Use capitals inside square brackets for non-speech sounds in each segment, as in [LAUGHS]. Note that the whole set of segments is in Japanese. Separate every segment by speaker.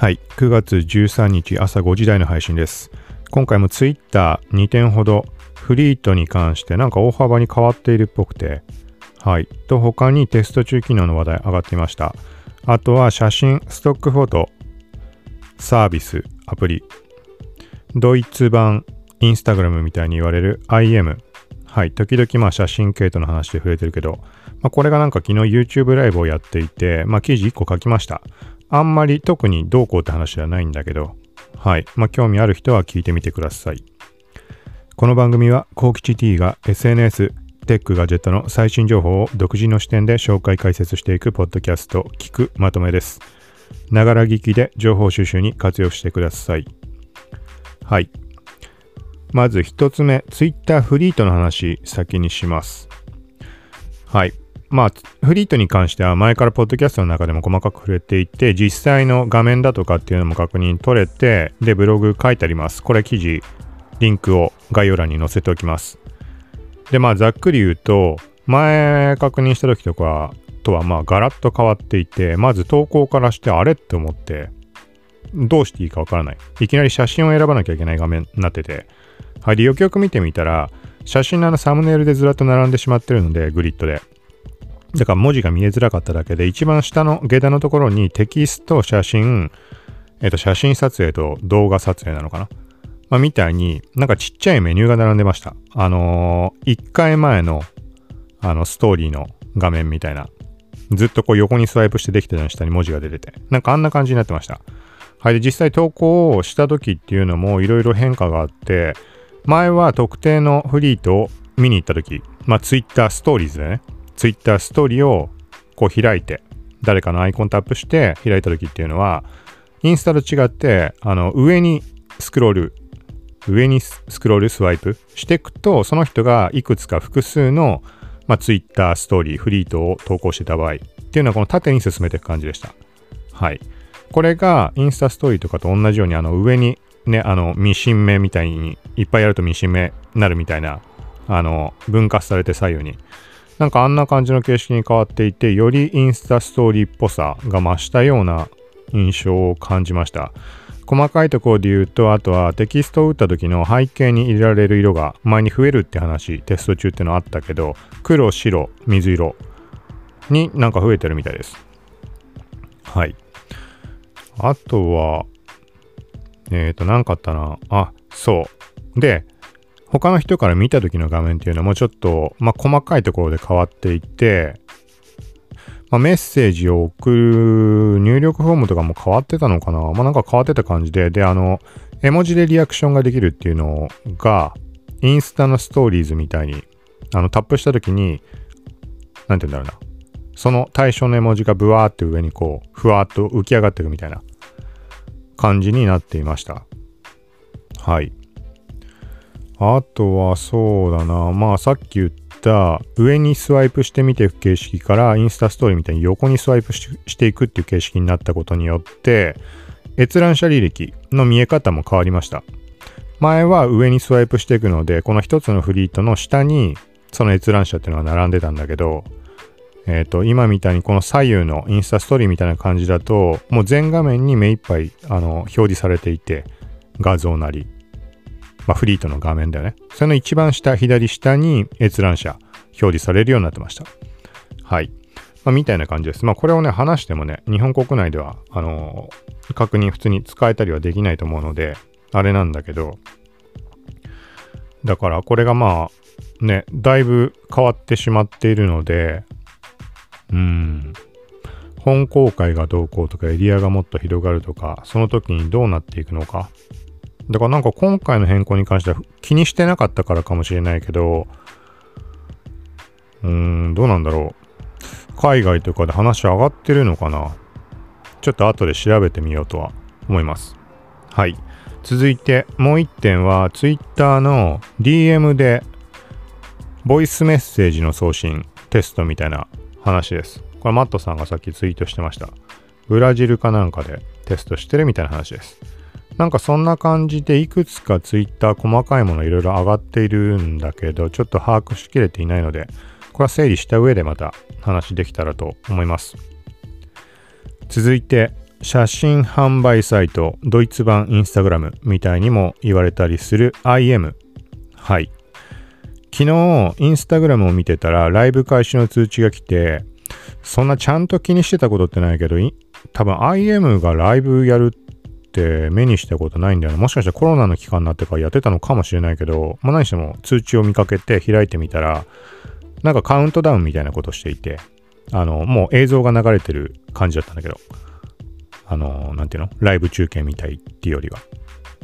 Speaker 1: はい、9月13日朝5時台の配信です。今回も Twitter2 点ほどフリートに関してなんか大幅に変わっているっぽくて、はい。と他にテスト中機能の話題上がっていました。あとは写真、ストックフォト、サービス、アプリ、ドイツ版インスタグラムみたいに言われる IM。はい。時々まあ写真系統の話で触れてるけど、まあ、これがなんか昨日 YouTube ライブをやっていて、まあ記事1個書きました。あんまり特にどうこうって話ではないんだけど、はい。まあ、興味ある人は聞いてみてください。この番組は、コウキチ T が SNS、テック、ガジェットの最新情報を独自の視点で紹介解説していくポッドキャスト、聞くまとめです。ながら聞きで情報収集に活用してください。はい。まず一つ目、Twitter フリートの話、先にします。はい。まあ、フリートに関しては前からポッドキャストの中でも細かく触れていて、実際の画面だとかっていうのも確認取れて、で、ブログ書いてあります。これ記事、リンクを概要欄に載せておきます。で、まあ、ざっくり言うと、前確認した時とかとは、まあ、ガラッと変わっていて、まず投稿からしてあれって思って、どうしていいかわからない。いきなり写真を選ばなきゃいけない画面になってて、はい、で、よくよく見てみたら、写真のあのサムネイルでずらっと並んでしまってるので、グリッドで。だから文字が見えづらかっただけで、一番下の下段のところにテキスト、写真、えっと、写真撮影と動画撮影なのかな？まあ、みたいに、なんかちっちゃいメニューが並んでました。あのー、1回前の、あの、ストーリーの画面みたいな。ずっとこう横にスワイプしてできてたの下に文字が出てて。なんかあんな感じになってました。はい。で、実際投稿をした時っていうのもいろいろ変化があって、前は特定のフリートを見に行った時、まあ、Twitter ストーリーズでね、Twitter ストーリーをこう開いて、誰かのアイコンタップして開いた時っていうのは、インスタと違って、あの、上にスクロール、上にスクロールスワイプしていくと、その人がいくつか複数の、まあ、Twitter ストーリー、フリートを投稿してた場合っていうのはこの縦に進めていく感じでした。はい。これがインスタストーリーとかと同じように、あの、上にね、あの、ミシン目みたいに、いっぱいやるとミシン目になるみたいな、あの、分割されて左右に。なんかあんな感じの形式に変わっていて、よりインスタストーリーっぽさが増したような印象を感じました。細かいところで言うと、あとはテキストを打った時の背景に入れられる色が前に増えるって話、テスト中ってのあったけど、黒、白、水色になんか増えてるみたいです。はい。あとは、えっ、ー、と、なんかあったな。あ、そう。で、他の人から見た時の画面っていうのもちょっと、まあ、細かいところで変わっていって、まあ、メッセージを送る入力フォームとかも変わってたのかなまあ、なんか変わってた感じで、で、あの、絵文字でリアクションができるっていうのが、インスタのストーリーズみたいに、あの、タップした時に、なんて言うんだろうな。その対象の絵文字がブワーって上にこう、ふわーっと浮き上がっていくみたいな感じになっていました。はい。あとはそうだな。まあさっき言った上にスワイプして見ていく形式からインスタストーリーみたいに横にスワイプしていくっていう形式になったことによって閲覧者履歴の見え方も変わりました。前は上にスワイプしていくのでこの一つのフリートの下にその閲覧者っていうのが並んでたんだけどえっ、ー、と今みたいにこの左右のインスタストーリーみたいな感じだともう全画面に目いっぱいあの表示されていて画像なりまあ、フリートの画面だよね。その一番下、左下に閲覧者表示されるようになってました。はい。まあ、みたいな感じです。まあ、これをね、話してもね、日本国内では、あのー、確認普通に使えたりはできないと思うので、あれなんだけど、だからこれがまあ、ね、だいぶ変わってしまっているので、うん、本公開がどうこうとかエリアがもっと広がるとか、その時にどうなっていくのか、だからなんか今回の変更に関しては気にしてなかったからかもしれないけど、うーん、どうなんだろう。海外とかで話上がってるのかなちょっと後で調べてみようとは思います。はい。続いてもう一点は Twitter の DM でボイスメッセージの送信テストみたいな話です。これマットさんがさっきツイートしてました。ブラジルかなんかでテストしてるみたいな話です。なんかそんな感じでいくつかツイッター細かいものいろいろ上がっているんだけど、ちょっと把握しきれていないので、これは整理した上でまた話できたらと思います。続いて、写真販売サイト、ドイツ版インスタグラムみたいにも言われたりする IM。はい。昨日、インスタグラムを見てたら、ライブ開始の通知が来て、そんなちゃんと気にしてたことってないけど、多分 IM がライブやるって目にしたことないんだよね。もしかしたらコロナの期間になってからやってたのかもしれないけど、まあ何しても通知を見かけて開いてみたら、なんかカウントダウンみたいなことしていて、あの、もう映像が流れてる感じだったんだけど、あの、なんていうの？ライブ中継みたいっていうよりは。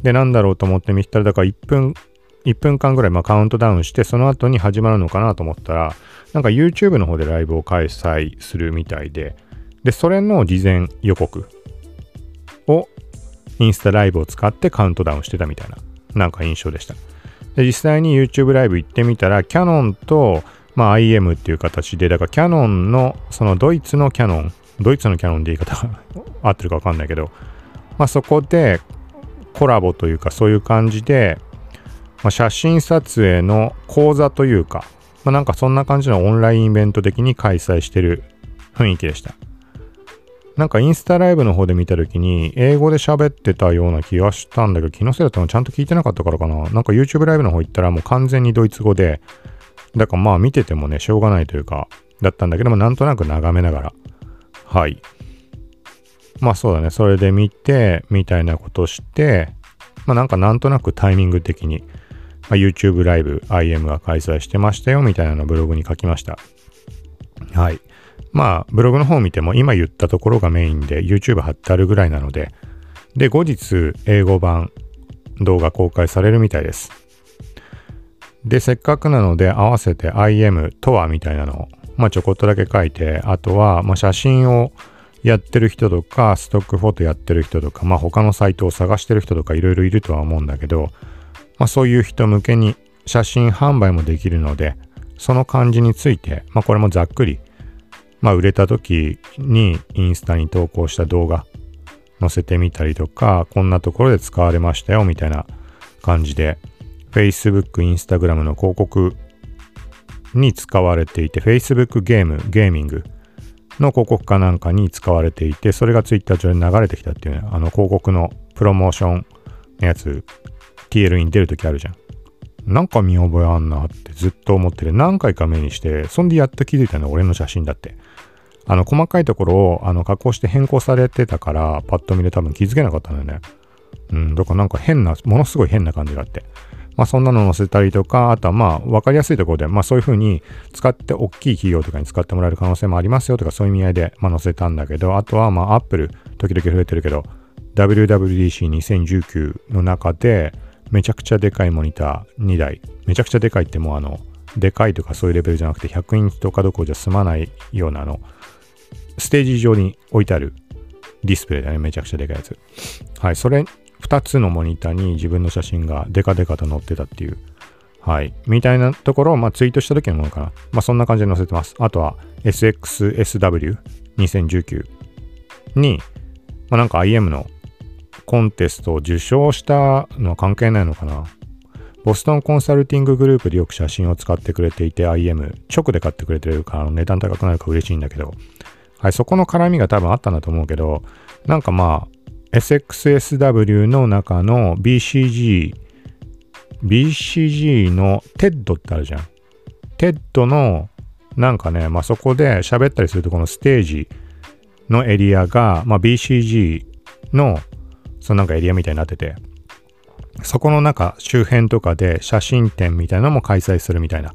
Speaker 1: で、なんだろうと思って見たら、だから1分、1分間ぐらいまあカウントダウンして、その後に始まるのかなと思ったら、なんか YouTube の方でライブを開催するみたいで、で、それの事前予告をインスタライブを使ってカウントダウンしてたみたいな、なんか印象でした。で、実際に YouTube ライブ行ってみたら、キャノンと、まあ、IM っていう形で、だからキャノンの、そのドイツのキャノン、ドイツのキャノンで言い方が [LAUGHS] 合ってるかわかんないけど、まあそこでコラボというかそういう感じで、まあ、写真撮影の講座というか、まあなんかそんな感じのオンラインイベント的に開催してる雰囲気でした。なんかインスタライブの方で見た時に英語で喋ってたような気がしたんだけど気のせいだったのちゃんと聞いてなかったからかな。なんか YouTube ライブの方行ったらもう完全にドイツ語で、だからまあ見ててもね、しょうがないというか、だったんだけども、なんとなく眺めながら。はい。まあそうだね。それで見て、みたいなことして、まあなんかなんとなくタイミング的に、まあ、YouTube ライブ IM が開催してましたよ、みたいなのをブログに書きました。はい。まあ、ブログの方を見ても今言ったところがメインで YouTube 貼ってあるぐらいなので、で、後日英語版動画公開されるみたいです。で、せっかくなので合わせて IM とはみたいなのを、まあ、ちょこっとだけ書いて、あとは、まあ、写真をやってる人とか、ストックフォトやってる人とか、まあ、他のサイトを探してる人とかいろいろいるとは思うんだけど、まあ、そういう人向けに写真販売もできるので、その感じについて、まあ、これもざっくり、まあ、売れた時にインスタに投稿した動画載せてみたりとか、こんなところで使われましたよ、みたいな感じで、Facebook、Instagram の広告に使われていて、Facebook ゲーム、ゲーミングの広告かなんかに使われていて、それが Twitter 上で流れてきたっていうね、あの広告のプロモーションのやつ、TL に出るときあるじゃん。なんか見覚えあんなってずっと思ってて、何回か目にして、そんでやっと気づいたの俺の写真だって。あの、細かいところを、あの、加工して変更されてたから、パッと見で多分気づけなかったんだよね。うん、だからなんか変な、ものすごい変な感じがあって。まあ、そんなの載せたりとか、あとはまあ、わかりやすいところで、まあ、そういうふうに使って、大きい企業とかに使ってもらえる可能性もありますよとか、そういう意味合いで、まあ、載せたんだけど、あとはまあ、アップル、時々増えてるけど、WWDC2019 の中で、めちゃくちゃでかいモニター2台、めちゃくちゃでかいってもうあの、でかいとかそういうレベルじゃなくて、100インチとかどころじゃ済まないようなあの、ステージ上に置いてあるディスプレイだね、めちゃくちゃでかいやつ。はい、それ2つのモニターに自分の写真がデカデカと載ってたっていう、はい、みたいなところを、まあ、ツイートした時のものかな。まあ、そんな感じで載せてます。あとは、SXSW2019 に、まあ、なんか IM のコンテストを受賞したのは関係ないのかな。ボストンコンサルティンググループでよく写真を使ってくれていて IM 直で買ってくれてるから値段高くなるか嬉しいんだけど、はい、そこの絡みが多分あったんだと思うけど、なんかまあ、SXSW の中の BCG、BCG の TED ってあるじゃん。TED のなんかね、まあ、そこで喋ったりするとこのステージのエリアが、まあ、BCG のそのなんかエリアみたいになってて、そこの中周辺とかで写真展みたいなのも開催するみたいな。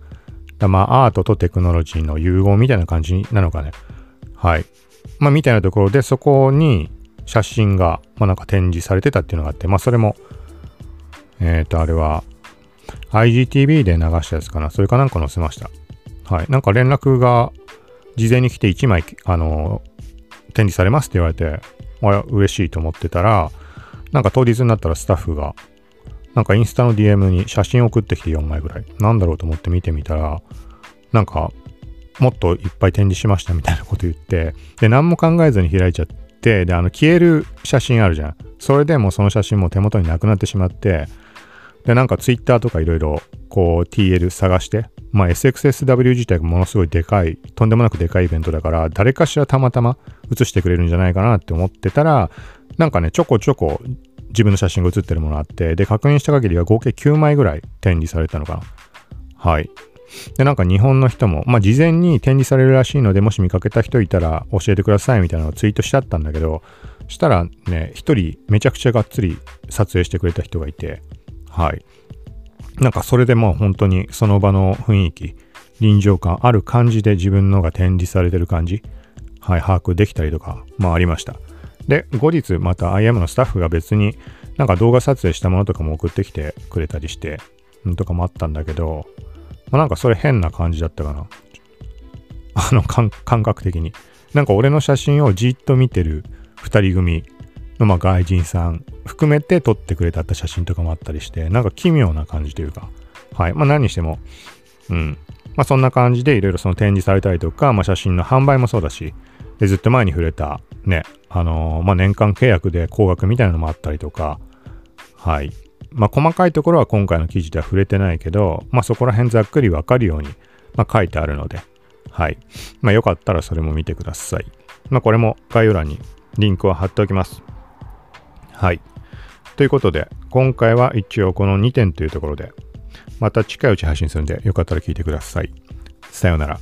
Speaker 1: だまあアートとテクノロジーの融合みたいな感じなのかね。はい。まあみたいなところでそこに写真が、まあ、なんか展示されてたっていうのがあって、まあ、それも、えっ、ー、と、あれは、IGTV で流したやつかな。それかなんか載せました。はい。なんか連絡が事前に来て1枚、あの、展示されますって言われて、あ嬉しいと思ってたら、なんか当日になったらスタッフが、なんかインスタの DM に写真送ってきて4枚ぐらい。なんだろうと思って見てみたら、なんか、もっといっぱい展示しましたみたいなこと言って、で、何も考えずに開いちゃって、、で、あの、消える写真あるじゃん。それでもうその写真も手元になくなってしまって、で、なんか Twitter とかいろいろこう TL 探して、まあ SXSW 自体がものすごいでかい、とんでもなくでかいイベントだから、誰かしらたまたま映してくれるんじゃないかなって思ってたら、なんかね、ちょこちょこ自分の写真が写ってるものあって、で、確認した限りは合計9枚ぐらい展示されたのかな。はい。で、なんか日本の人も、まあ事前に展示されるらしいので、もし見かけた人いたら教えてくださいみたいなのをツイートしちゃったんだけど、したらね、一人めちゃくちゃがっつり撮影してくれた人がいて、はい。なんかそれでもう本当にその場の雰囲気、臨場感ある感じで自分のが展示されてる感じ、はい、把握できたりとか、まあありました。で、後日また IM のスタッフが別になんか動画撮影したものとかも送ってきてくれたりして、とかもあったんだけど、まあ、なんかそれ変な感じだったかな。[LAUGHS] あの感覚的に。なんか俺の写真をじっと見てる二人組のまあ外人さん含めて撮ってくれたった写真とかもあったりして、なんか奇妙な感じというか、はい。まあ何にしても、うん。まあそんな感じでいろいろその展示されたりとか、まあ写真の販売もそうだし、でずっと前に触れたね、あのー、まあ年間契約で高額みたいなのもあったりとか、はい。まあ細かいところは今回の記事では触れてないけど、まあそこら辺ざっくりわかるように、ま書いてあるので、はい。まあよかったらそれも見てください。まあこれも概要欄にリンクを貼っておきます。はい。ということで、今回は一応この2点というところで、また近いうち配信するんで、よかったら聞いてください。さようなら。